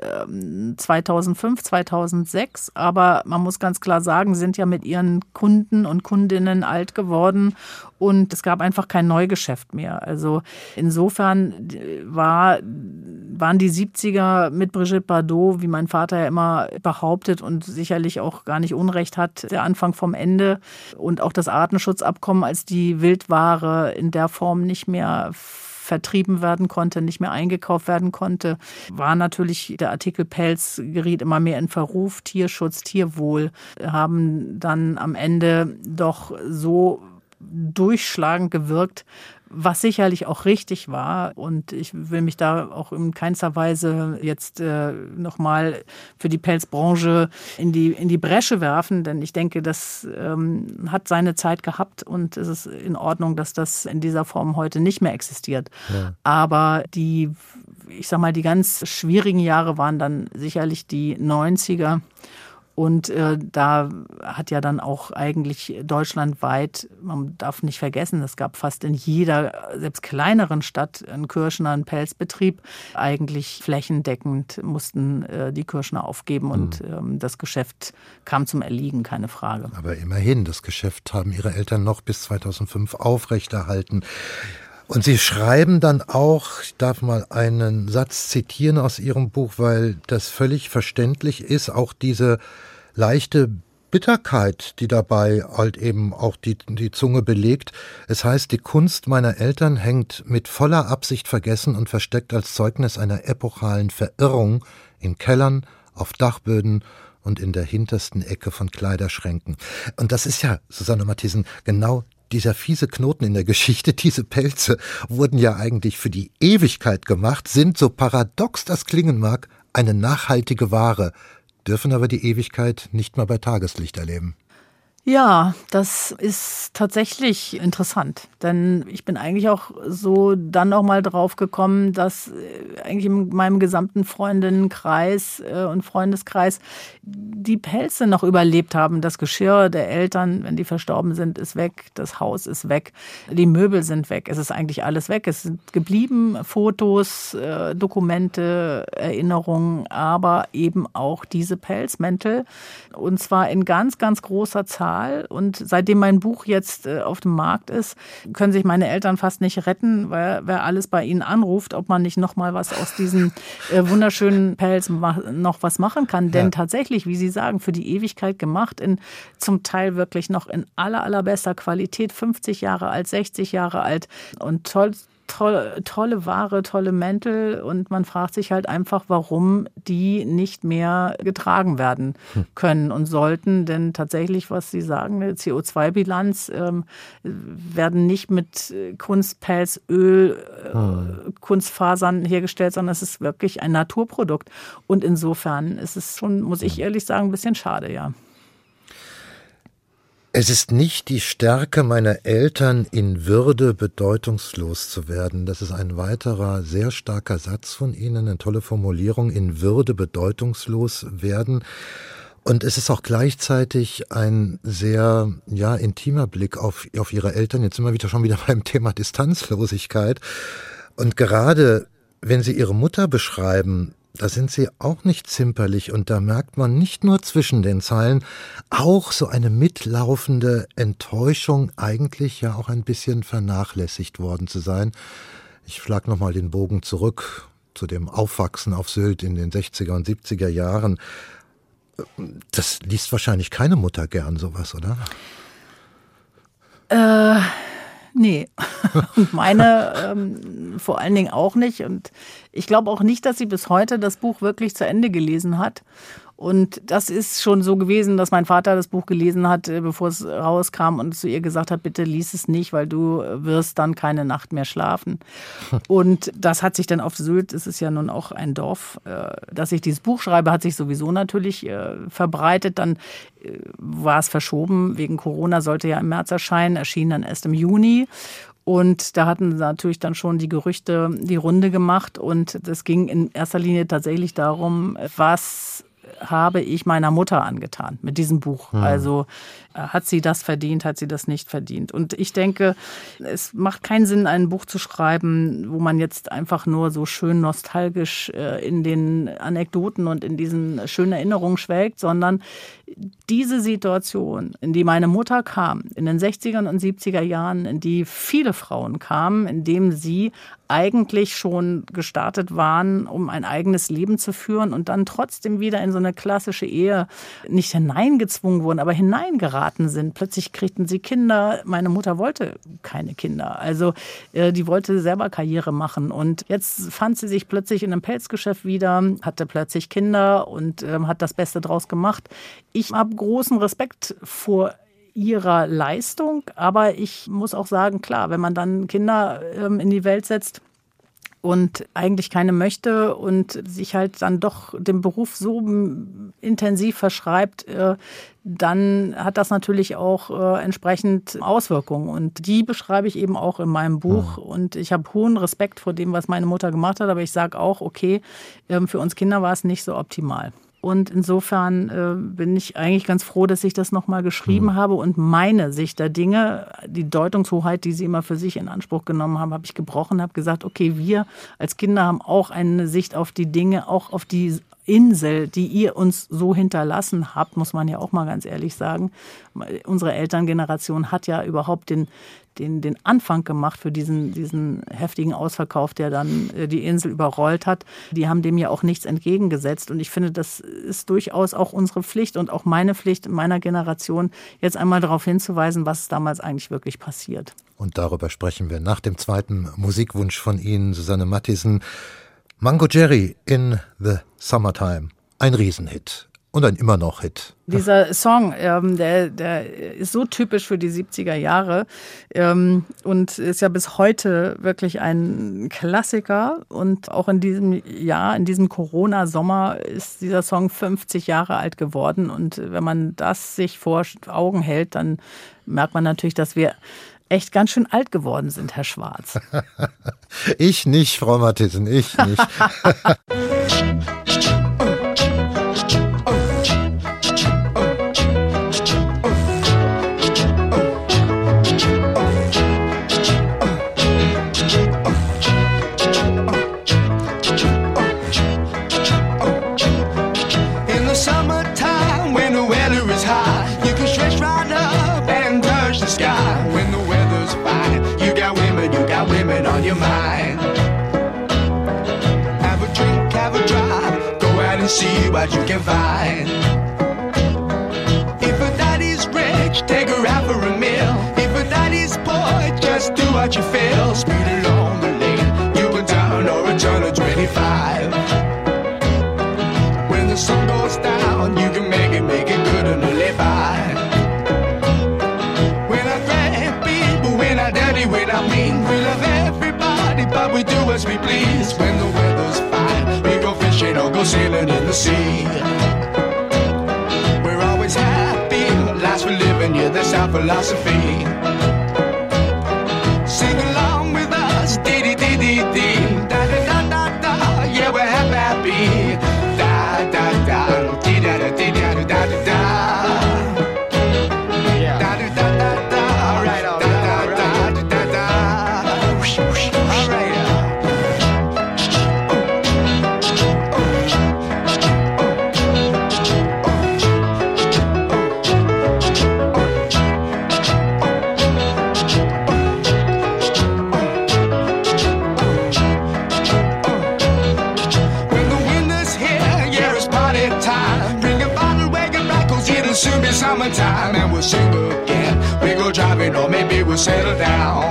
2005, ähm, 2006. Aber man muss ganz klar sagen, sind ja mit ihren Kunden und Kundinnen alt geworden und es gab einfach kein Neugeschäft mehr. Also insofern war, waren die 70er mit Brigitte Bardot, wie mein Vater ja immer behauptet und sicherlich auch gar nicht Unrecht hat, der Anfang vom Ende und auch das Artenschutzabkommen als die Wildware in der Form nicht mehr vertrieben werden konnte, nicht mehr eingekauft werden konnte, war natürlich der Artikel Pelz geriet immer mehr in Verruf. Tierschutz, Tierwohl haben dann am Ende doch so durchschlagend gewirkt, was sicherlich auch richtig war. Und ich will mich da auch in keinster Weise jetzt äh, nochmal für die Pelzbranche in die, in die Bresche werfen, denn ich denke, das ähm, hat seine Zeit gehabt und es ist in Ordnung, dass das in dieser Form heute nicht mehr existiert. Ja. Aber die, ich sag mal, die ganz schwierigen Jahre waren dann sicherlich die 90er. Und äh, da hat ja dann auch eigentlich deutschlandweit, man darf nicht vergessen, es gab fast in jeder, selbst kleineren Stadt, einen Kirschner, einen Pelzbetrieb. Eigentlich flächendeckend mussten äh, die Kirschner aufgeben und hm. ähm, das Geschäft kam zum Erliegen, keine Frage. Aber immerhin, das Geschäft haben Ihre Eltern noch bis 2005 aufrechterhalten. Und Sie schreiben dann auch, ich darf mal einen Satz zitieren aus Ihrem Buch, weil das völlig verständlich ist, auch diese leichte Bitterkeit, die dabei halt eben auch die, die Zunge belegt. Es heißt, die Kunst meiner Eltern hängt mit voller Absicht vergessen und versteckt als Zeugnis einer epochalen Verirrung in Kellern, auf Dachböden und in der hintersten Ecke von Kleiderschränken. Und das ist ja, Susanne Matthiesen, genau dieser fiese Knoten in der Geschichte, diese Pelze wurden ja eigentlich für die Ewigkeit gemacht, sind, so paradox das klingen mag, eine nachhaltige Ware, dürfen aber die Ewigkeit nicht mal bei Tageslicht erleben. Ja, das ist tatsächlich interessant, denn ich bin eigentlich auch so dann noch mal drauf gekommen, dass äh, eigentlich in meinem gesamten Freundinnenkreis äh, und Freundeskreis die Pelze noch überlebt haben. Das Geschirr der Eltern, wenn die verstorben sind, ist weg, das Haus ist weg, die Möbel sind weg, es ist eigentlich alles weg. Es sind geblieben Fotos, äh, Dokumente, Erinnerungen, aber eben auch diese Pelzmäntel und zwar in ganz, ganz großer Zahl Zahl. Und seitdem mein Buch jetzt äh, auf dem Markt ist, können sich meine Eltern fast nicht retten, weil wer alles bei ihnen anruft, ob man nicht noch mal was aus diesen äh, wunderschönen Pelz noch was machen kann. Denn ja. tatsächlich, wie Sie sagen, für die Ewigkeit gemacht, in zum Teil wirklich noch in aller, allerbester Qualität, 50 Jahre alt, 60 Jahre alt und toll tolle, tolle Ware, tolle Mäntel und man fragt sich halt einfach, warum die nicht mehr getragen werden hm. können und sollten. Denn tatsächlich, was Sie sagen, eine CO2-Bilanz ähm, werden nicht mit Kunstpelz, Öl, äh, hm. Kunstfasern hergestellt, sondern es ist wirklich ein Naturprodukt. Und insofern ist es schon, muss ich ehrlich sagen, ein bisschen schade, ja. Es ist nicht die Stärke meiner Eltern, in Würde bedeutungslos zu werden. Das ist ein weiterer sehr starker Satz von Ihnen, eine tolle Formulierung, in Würde bedeutungslos werden. Und es ist auch gleichzeitig ein sehr, ja, intimer Blick auf, auf Ihre Eltern. Jetzt sind wir wieder schon wieder beim Thema Distanzlosigkeit. Und gerade wenn Sie Ihre Mutter beschreiben, da sind sie auch nicht zimperlich und da merkt man nicht nur zwischen den Zeilen auch so eine mitlaufende Enttäuschung, eigentlich ja auch ein bisschen vernachlässigt worden zu sein. Ich schlag nochmal den Bogen zurück zu dem Aufwachsen auf Sylt in den 60er und 70er Jahren. Das liest wahrscheinlich keine Mutter gern sowas, oder? Äh Nee, und meine ähm, vor allen Dingen auch nicht. Und ich glaube auch nicht, dass sie bis heute das Buch wirklich zu Ende gelesen hat. Und das ist schon so gewesen, dass mein Vater das Buch gelesen hat, äh, bevor es rauskam und zu ihr gesagt hat, bitte lies es nicht, weil du wirst dann keine Nacht mehr schlafen. Und das hat sich dann auf Sylt, es ist ja nun auch ein Dorf, äh, dass ich dieses Buch schreibe, hat sich sowieso natürlich äh, verbreitet. Dann war es verschoben, wegen Corona sollte ja im März erscheinen, erschien dann erst im Juni. Und da hatten natürlich dann schon die Gerüchte die Runde gemacht. Und es ging in erster Linie tatsächlich darum, was habe ich meiner Mutter angetan mit diesem Buch. Hm. Also hat sie das verdient, hat sie das nicht verdient. Und ich denke, es macht keinen Sinn, ein Buch zu schreiben, wo man jetzt einfach nur so schön nostalgisch äh, in den Anekdoten und in diesen schönen Erinnerungen schwelgt, sondern diese Situation, in die meine Mutter kam, in den 60er und 70er Jahren, in die viele Frauen kamen, in dem sie eigentlich schon gestartet waren, um ein eigenes Leben zu führen und dann trotzdem wieder in so eine klassische Ehe nicht hineingezwungen wurden, aber hineingeraten sind. Plötzlich kriegten sie Kinder. Meine Mutter wollte keine Kinder. Also äh, die wollte selber Karriere machen. Und jetzt fand sie sich plötzlich in einem Pelzgeschäft wieder, hatte plötzlich Kinder und äh, hat das Beste draus gemacht. Ich habe großen Respekt vor ihrer Leistung. Aber ich muss auch sagen, klar, wenn man dann Kinder ähm, in die Welt setzt, und eigentlich keine möchte und sich halt dann doch dem Beruf so intensiv verschreibt, äh, dann hat das natürlich auch äh, entsprechend Auswirkungen. Und die beschreibe ich eben auch in meinem Buch. Und ich habe hohen Respekt vor dem, was meine Mutter gemacht hat. Aber ich sage auch, okay, ähm, für uns Kinder war es nicht so optimal. Und insofern äh, bin ich eigentlich ganz froh, dass ich das nochmal geschrieben mhm. habe und meine Sicht der Dinge, die Deutungshoheit, die Sie immer für sich in Anspruch genommen haben, habe ich gebrochen, habe gesagt, okay, wir als Kinder haben auch eine Sicht auf die Dinge, auch auf die Insel, die ihr uns so hinterlassen habt, muss man ja auch mal ganz ehrlich sagen. Unsere Elterngeneration hat ja überhaupt den, den, den Anfang gemacht für diesen, diesen heftigen Ausverkauf, der dann äh, die Insel überrollt hat. Die haben dem ja auch nichts entgegengesetzt. Und ich finde, das ist durchaus auch unsere Pflicht und auch meine Pflicht in meiner Generation, jetzt einmal darauf hinzuweisen, was damals eigentlich wirklich passiert. Und darüber sprechen wir nach dem zweiten Musikwunsch von Ihnen, Susanne Mattisen. Mango Jerry in the Summertime. Ein Riesenhit. Und ein immer noch Hit. Dieser Song, ähm, der, der ist so typisch für die 70er Jahre ähm, und ist ja bis heute wirklich ein Klassiker. Und auch in diesem Jahr, in diesem Corona-Sommer, ist dieser Song 50 Jahre alt geworden. Und wenn man das sich vor Augen hält, dann merkt man natürlich, dass wir echt ganz schön alt geworden sind, Herr Schwarz. ich nicht, Frau Mathiesen, ich nicht. see what you can find. If a daddy's rich, take her out for a meal. If a daddy's poor, just do what you feel. Speed along the lane, you can turn or a turn of 25. When the sun goes down, you can make it, make it good and live by. When I grab people, when I dirty, when I mean, we love everybody, but we do as we please. When sailing in the sea. We're always happy, lives we're living, yeah, that's our philosophy. Settle down.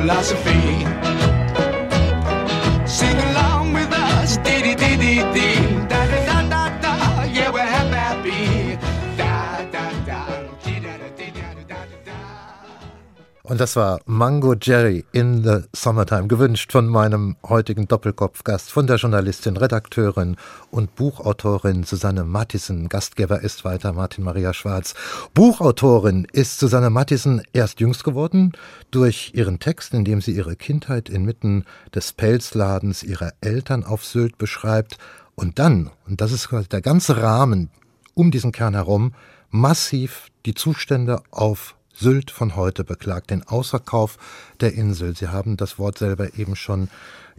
Philosophy. Sing along with us, dee dee dee dee dee, Und das war Mango Jerry in the Summertime, gewünscht von meinem heutigen Doppelkopfgast, von der Journalistin, Redakteurin und Buchautorin Susanne Mattisen. Gastgeber ist weiter Martin Maria Schwarz. Buchautorin ist Susanne Mattisen erst jüngst geworden durch ihren Text, in dem sie ihre Kindheit inmitten des Pelzladens ihrer Eltern auf Sylt beschreibt. Und dann, und das ist der ganze Rahmen um diesen Kern herum, massiv die Zustände auf Sylt von heute beklagt, den Ausverkauf der Insel. Sie haben das Wort selber eben schon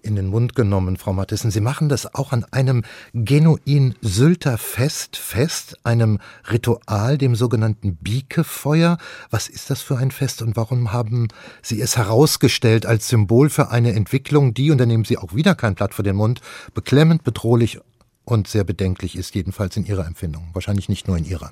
in den Mund genommen, Frau Mathissen. Sie machen das auch an einem genuin Sylter Fest fest, einem Ritual, dem sogenannten Biekefeuer. Was ist das für ein Fest und warum haben Sie es herausgestellt als Symbol für eine Entwicklung, die, und da nehmen Sie auch wieder kein Blatt vor den Mund, beklemmend, bedrohlich und sehr bedenklich ist, jedenfalls in Ihrer Empfindung. Wahrscheinlich nicht nur in Ihrer.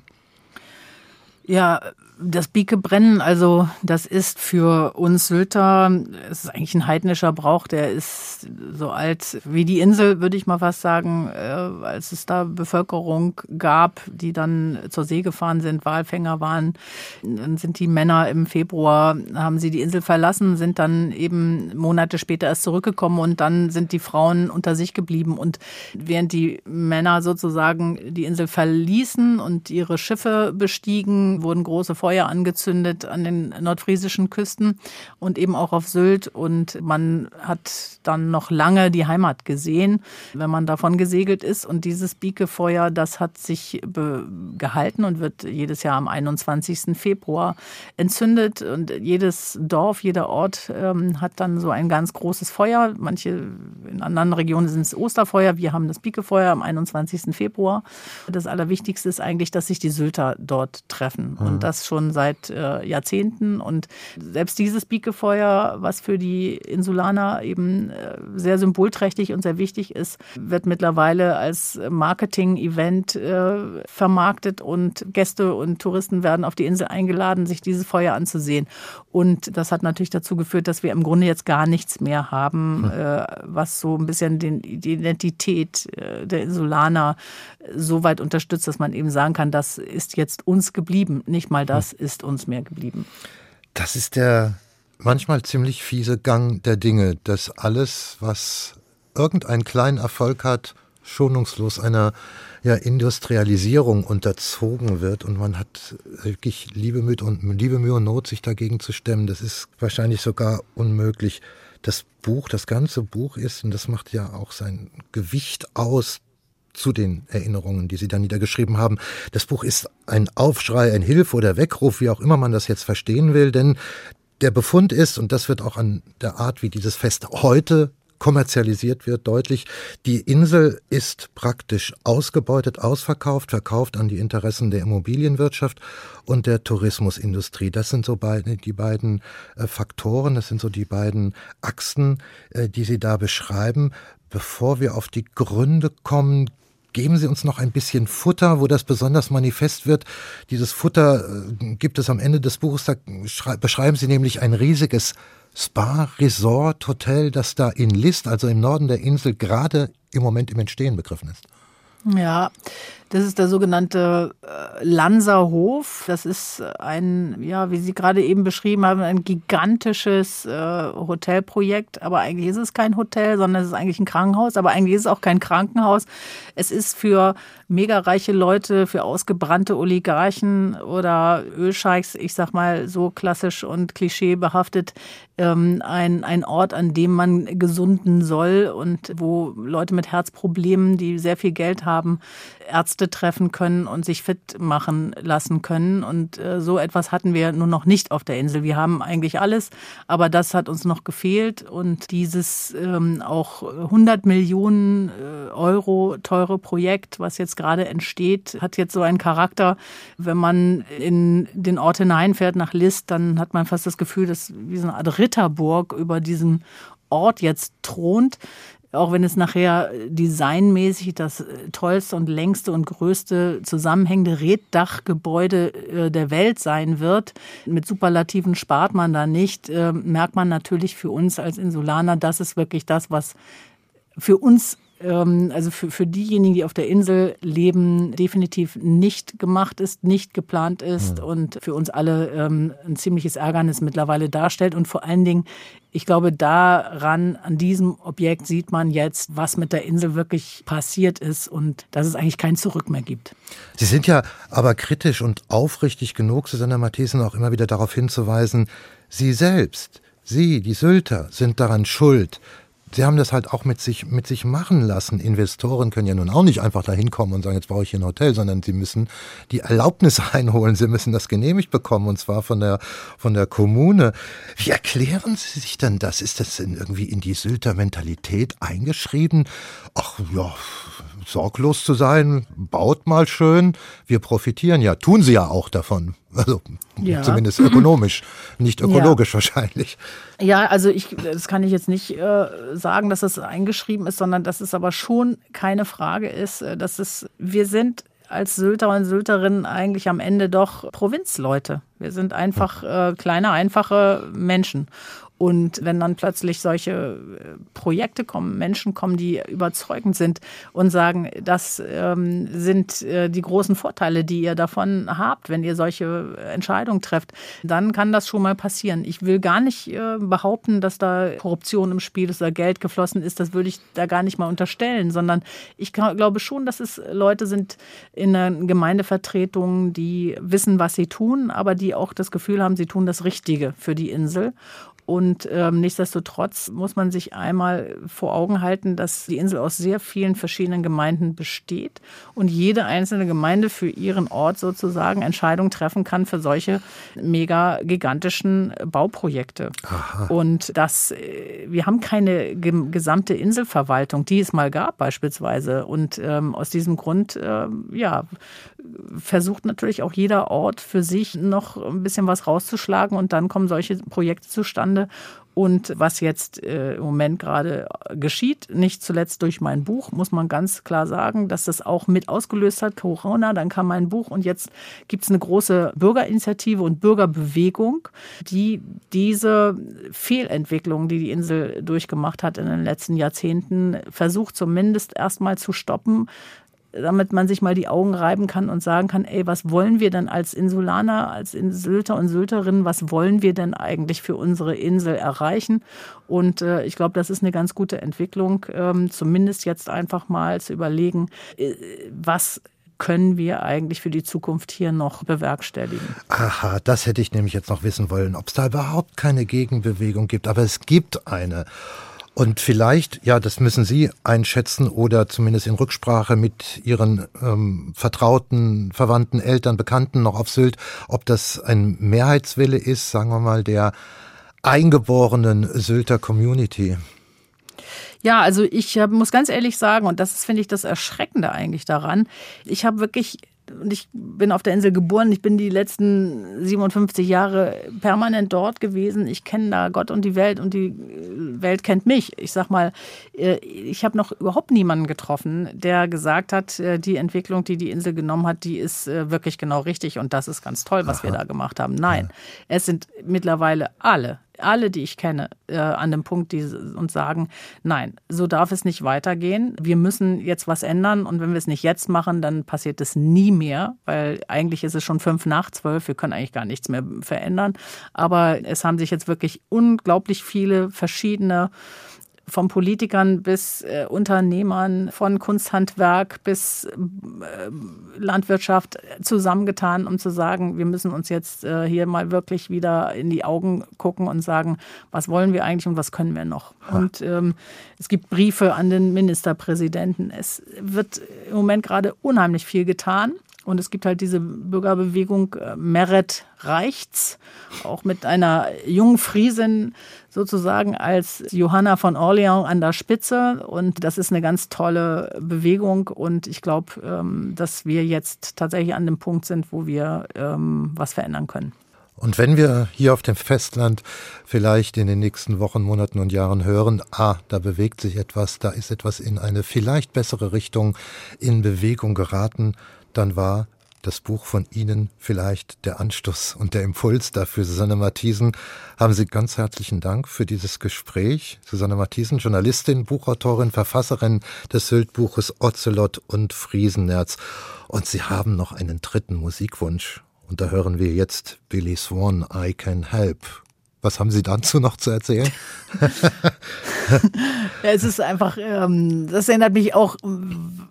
Ja, Das Biekebrennen, also das ist für uns Sylter, es ist eigentlich ein heidnischer Brauch, der ist so alt wie die Insel, würde ich mal fast sagen, äh, als es da Bevölkerung gab, die dann zur See gefahren sind, Walfänger waren, dann sind die Männer im Februar, haben sie die Insel verlassen, sind dann eben Monate später erst zurückgekommen und dann sind die Frauen unter sich geblieben. Und während die Männer sozusagen die Insel verließen und ihre Schiffe bestiegen, wurden große Feuer Feuer angezündet an den nordfriesischen Küsten und eben auch auf Sylt. Und man hat dann noch lange die Heimat gesehen, wenn man davon gesegelt ist. Und dieses Biekefeuer, das hat sich gehalten und wird jedes Jahr am 21. Februar entzündet. Und jedes Dorf, jeder Ort ähm, hat dann so ein ganz großes Feuer. Manche in anderen Regionen sind es Osterfeuer. Wir haben das Biekefeuer am 21. Februar. Das Allerwichtigste ist eigentlich, dass sich die Sylter dort treffen. Mhm. Und das schon schon seit äh, Jahrzehnten. Und selbst dieses Biekefeuer, was für die Insulaner eben äh, sehr symbolträchtig und sehr wichtig ist, wird mittlerweile als Marketing-Event äh, vermarktet und Gäste und Touristen werden auf die Insel eingeladen, sich dieses Feuer anzusehen. Und das hat natürlich dazu geführt, dass wir im Grunde jetzt gar nichts mehr haben, hm. äh, was so ein bisschen den, die Identität äh, der Insulaner so weit unterstützt, dass man eben sagen kann, das ist jetzt uns geblieben. Nicht mal das hm. ist uns mehr geblieben. Das ist der manchmal ziemlich fiese Gang der Dinge, dass alles, was irgendeinen kleinen Erfolg hat, schonungslos einer ja, Industrialisierung unterzogen wird und man hat wirklich liebe Mühe, und, liebe Mühe und Not, sich dagegen zu stemmen. Das ist wahrscheinlich sogar unmöglich. Das Buch, das ganze Buch ist, und das macht ja auch sein Gewicht aus, zu den Erinnerungen, die Sie da niedergeschrieben haben. Das Buch ist ein Aufschrei, ein Hilfe oder Weckruf, wie auch immer man das jetzt verstehen will, denn der Befund ist, und das wird auch an der Art, wie dieses Fest heute kommerzialisiert wird, deutlich. Die Insel ist praktisch ausgebeutet, ausverkauft, verkauft an die Interessen der Immobilienwirtschaft und der Tourismusindustrie. Das sind so beide, die beiden äh, Faktoren, das sind so die beiden Achsen, äh, die Sie da beschreiben. Bevor wir auf die Gründe kommen, geben Sie uns noch ein bisschen Futter, wo das besonders manifest wird. Dieses Futter äh, gibt es am Ende des Buches, da beschreiben Sie nämlich ein riesiges Spa, Resort, Hotel, das da in List, also im Norden der Insel, gerade im Moment im Entstehen begriffen ist. Ja, das ist der sogenannte äh, Lanserhof. Das ist ein, ja, wie Sie gerade eben beschrieben haben, ein gigantisches äh, Hotelprojekt. Aber eigentlich ist es kein Hotel, sondern es ist eigentlich ein Krankenhaus. Aber eigentlich ist es auch kein Krankenhaus. Es ist für mega reiche Leute, für ausgebrannte Oligarchen oder Ölscheichs, ich sag mal so klassisch und klischeebehaftet, ähm, ein, ein Ort, an dem man gesunden soll und wo Leute mit Herzproblemen, die sehr viel Geld haben, Ärzte treffen können und sich fit machen lassen können. Und äh, so etwas hatten wir nur noch nicht auf der Insel. Wir haben eigentlich alles, aber das hat uns noch gefehlt. Und dieses ähm, auch 100 Millionen äh, Euro teure Projekt, was jetzt gerade entsteht, hat jetzt so einen Charakter. Wenn man in den Ort hineinfährt nach List, dann hat man fast das Gefühl, dass wie so eine Art Ritterburg über diesen Ort jetzt thront auch wenn es nachher designmäßig das tollste und längste und größte zusammenhängende Reddachgebäude äh, der Welt sein wird, mit Superlativen spart man da nicht, äh, merkt man natürlich für uns als Insulaner, das ist wirklich das, was für uns ähm, also für, für diejenigen, die auf der Insel leben, definitiv nicht gemacht ist, nicht geplant ist mhm. und für uns alle ähm, ein ziemliches Ärgernis mittlerweile darstellt. Und vor allen Dingen, ich glaube, daran, an diesem Objekt sieht man jetzt, was mit der Insel wirklich passiert ist und dass es eigentlich kein Zurück mehr gibt. Sie sind ja aber kritisch und aufrichtig genug, Susanne Mathesen, auch immer wieder darauf hinzuweisen, Sie selbst, Sie, die Sylter, sind daran schuld, Sie haben das halt auch mit sich, mit sich machen lassen. Investoren können ja nun auch nicht einfach da hinkommen und sagen, jetzt brauche ich hier ein Hotel, sondern sie müssen die Erlaubnis einholen. Sie müssen das genehmigt bekommen und zwar von der, von der Kommune. Wie erklären Sie sich denn das? Ist das denn irgendwie in die Sylter Mentalität eingeschrieben? Ach ja, sorglos zu sein, baut mal schön. Wir profitieren ja, tun sie ja auch davon. Also ja. zumindest ökonomisch, nicht ökologisch ja. wahrscheinlich. Ja, also ich, das kann ich jetzt nicht äh, sagen, dass es eingeschrieben ist, sondern dass es aber schon keine Frage ist, äh, dass es, wir sind als Sylter und Sylterinnen eigentlich am Ende doch Provinzleute. Wir sind einfach äh, kleine, einfache Menschen. Und wenn dann plötzlich solche äh, Projekte kommen, Menschen kommen, die überzeugend sind und sagen, das ähm, sind äh, die großen Vorteile, die ihr davon habt, wenn ihr solche Entscheidungen trefft, dann kann das schon mal passieren. Ich will gar nicht äh, behaupten, dass da Korruption im Spiel ist oder Geld geflossen ist. Das würde ich da gar nicht mal unterstellen, sondern ich glaube schon, dass es Leute sind in der Gemeindevertretung, die wissen, was sie tun, aber die auch das Gefühl haben, sie tun das Richtige für die Insel. Und ähm, nichtsdestotrotz muss man sich einmal vor Augen halten, dass die Insel aus sehr vielen verschiedenen Gemeinden besteht und jede einzelne Gemeinde für ihren Ort sozusagen Entscheidungen treffen kann für solche mega gigantischen Bauprojekte. Aha. Und das, äh, wir haben keine gesamte Inselverwaltung, die es mal gab beispielsweise. Und ähm, aus diesem Grund, äh, ja, versucht natürlich auch jeder Ort für sich noch ein bisschen was rauszuschlagen und dann kommen solche Projekte zustande. Und was jetzt äh, im Moment gerade geschieht, nicht zuletzt durch mein Buch, muss man ganz klar sagen, dass das auch mit ausgelöst hat, Corona, dann kam mein Buch und jetzt gibt es eine große Bürgerinitiative und Bürgerbewegung, die diese Fehlentwicklung, die die Insel durchgemacht hat in den letzten Jahrzehnten, versucht zumindest erstmal zu stoppen, damit man sich mal die Augen reiben kann und sagen kann, ey, was wollen wir denn als Insulaner, als Sylter und Sylterinnen, was wollen wir denn eigentlich für unsere Insel erreichen? Und äh, ich glaube, das ist eine ganz gute Entwicklung, ähm, zumindest jetzt einfach mal zu überlegen, äh, was können wir eigentlich für die Zukunft hier noch bewerkstelligen? Aha, das hätte ich nämlich jetzt noch wissen wollen, ob es da überhaupt keine Gegenbewegung gibt. Aber es gibt eine. Und vielleicht, ja, das müssen Sie einschätzen oder zumindest in Rücksprache mit Ihren ähm, Vertrauten, Verwandten, Eltern, Bekannten noch auf Sylt, ob das ein Mehrheitswille ist, sagen wir mal, der eingeborenen Sylter Community. Ja, also ich muss ganz ehrlich sagen, und das ist, finde ich, das Erschreckende eigentlich daran, ich habe wirklich und ich bin auf der Insel geboren. Ich bin die letzten 57 Jahre permanent dort gewesen. Ich kenne da Gott und die Welt und die Welt kennt mich. Ich sag mal, äh, ich habe noch überhaupt niemanden getroffen, der gesagt hat, äh, die Entwicklung, die die Insel genommen hat, die ist äh, wirklich genau richtig und das ist ganz toll, was Aha. wir da gemacht haben. Nein, ja. es sind mittlerweile alle alle, die ich kenne, äh, an dem Punkt, die uns sagen, nein, so darf es nicht weitergehen. Wir müssen jetzt was ändern und wenn wir es nicht jetzt machen, dann passiert es nie mehr, weil eigentlich ist es schon fünf nach zwölf. Wir können eigentlich gar nichts mehr verändern. Aber es haben sich jetzt wirklich unglaublich viele verschiedene von Politikern bis äh, Unternehmern, von Kunsthandwerk bis äh, Landwirtschaft zusammengetan, um zu sagen, wir müssen uns jetzt äh, hier mal wirklich wieder in die Augen gucken und sagen, was wollen wir eigentlich und was können wir noch. Und ähm, es gibt Briefe an den Ministerpräsidenten. Es wird im Moment gerade unheimlich viel getan. Und es gibt halt diese Bürgerbewegung äh, Meret reicht's, auch mit einer jungen Friesin sozusagen als Johanna von Orleans an der Spitze. Und das ist eine ganz tolle Bewegung. Und ich glaube, ähm, dass wir jetzt tatsächlich an dem Punkt sind, wo wir ähm, was verändern können. Und wenn wir hier auf dem Festland vielleicht in den nächsten Wochen, Monaten und Jahren hören, ah, da bewegt sich etwas, da ist etwas in eine vielleicht bessere Richtung in Bewegung geraten, dann war das Buch von Ihnen vielleicht der Anstoß und der Impuls dafür. Susanne Matthiesen, haben Sie ganz herzlichen Dank für dieses Gespräch. Susanne Matthiesen, Journalistin, Buchautorin, Verfasserin des Syltbuches Ocelot und Friesenerz. Und Sie haben noch einen dritten Musikwunsch. Und da hören wir jetzt Billy Swan, I Can Help. Was haben Sie dazu noch zu erzählen? ja, es ist einfach, ähm, das erinnert mich auch,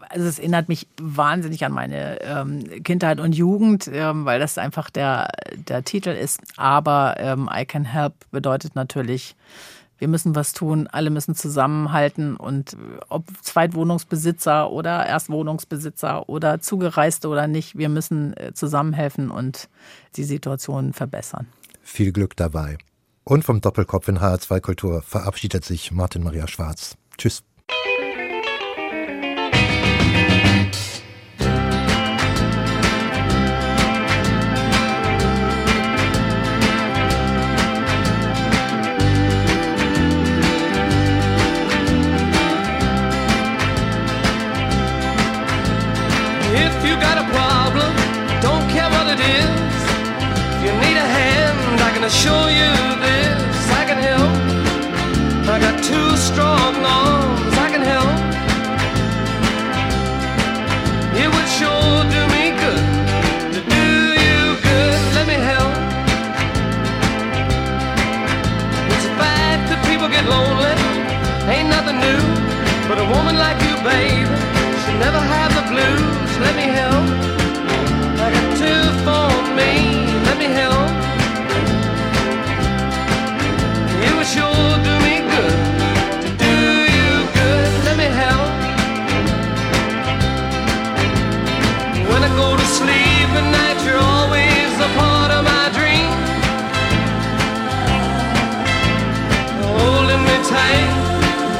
also es erinnert mich wahnsinnig an meine ähm, Kindheit und Jugend, ähm, weil das einfach der, der Titel ist. Aber ähm, I Can Help bedeutet natürlich, wir müssen was tun, alle müssen zusammenhalten und ob Zweitwohnungsbesitzer oder Erstwohnungsbesitzer oder Zugereiste oder nicht, wir müssen äh, zusammenhelfen und die Situation verbessern. Viel Glück dabei. Und vom Doppelkopf in HR2 Kultur verabschiedet sich Martin Maria Schwarz. Tschüss. gonna show you this. I can help. I got two strong arms. I can help. It would sure do me good to do you good. Let me help. It's a fact that people get lonely. Ain't nothing new. But a woman like you, babe, should never have the blues. Let me help. I got two for me. Let me help.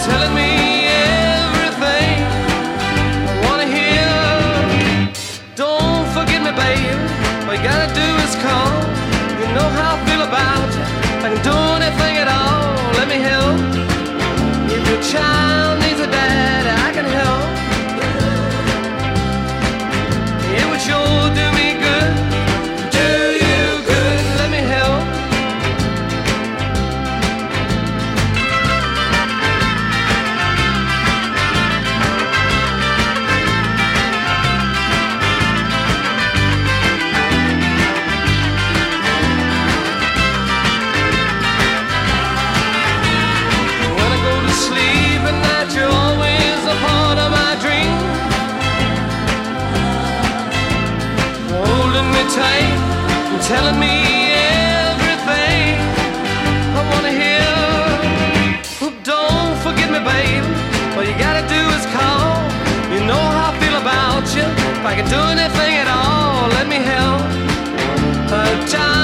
telling I can do anything at all, let me help. A time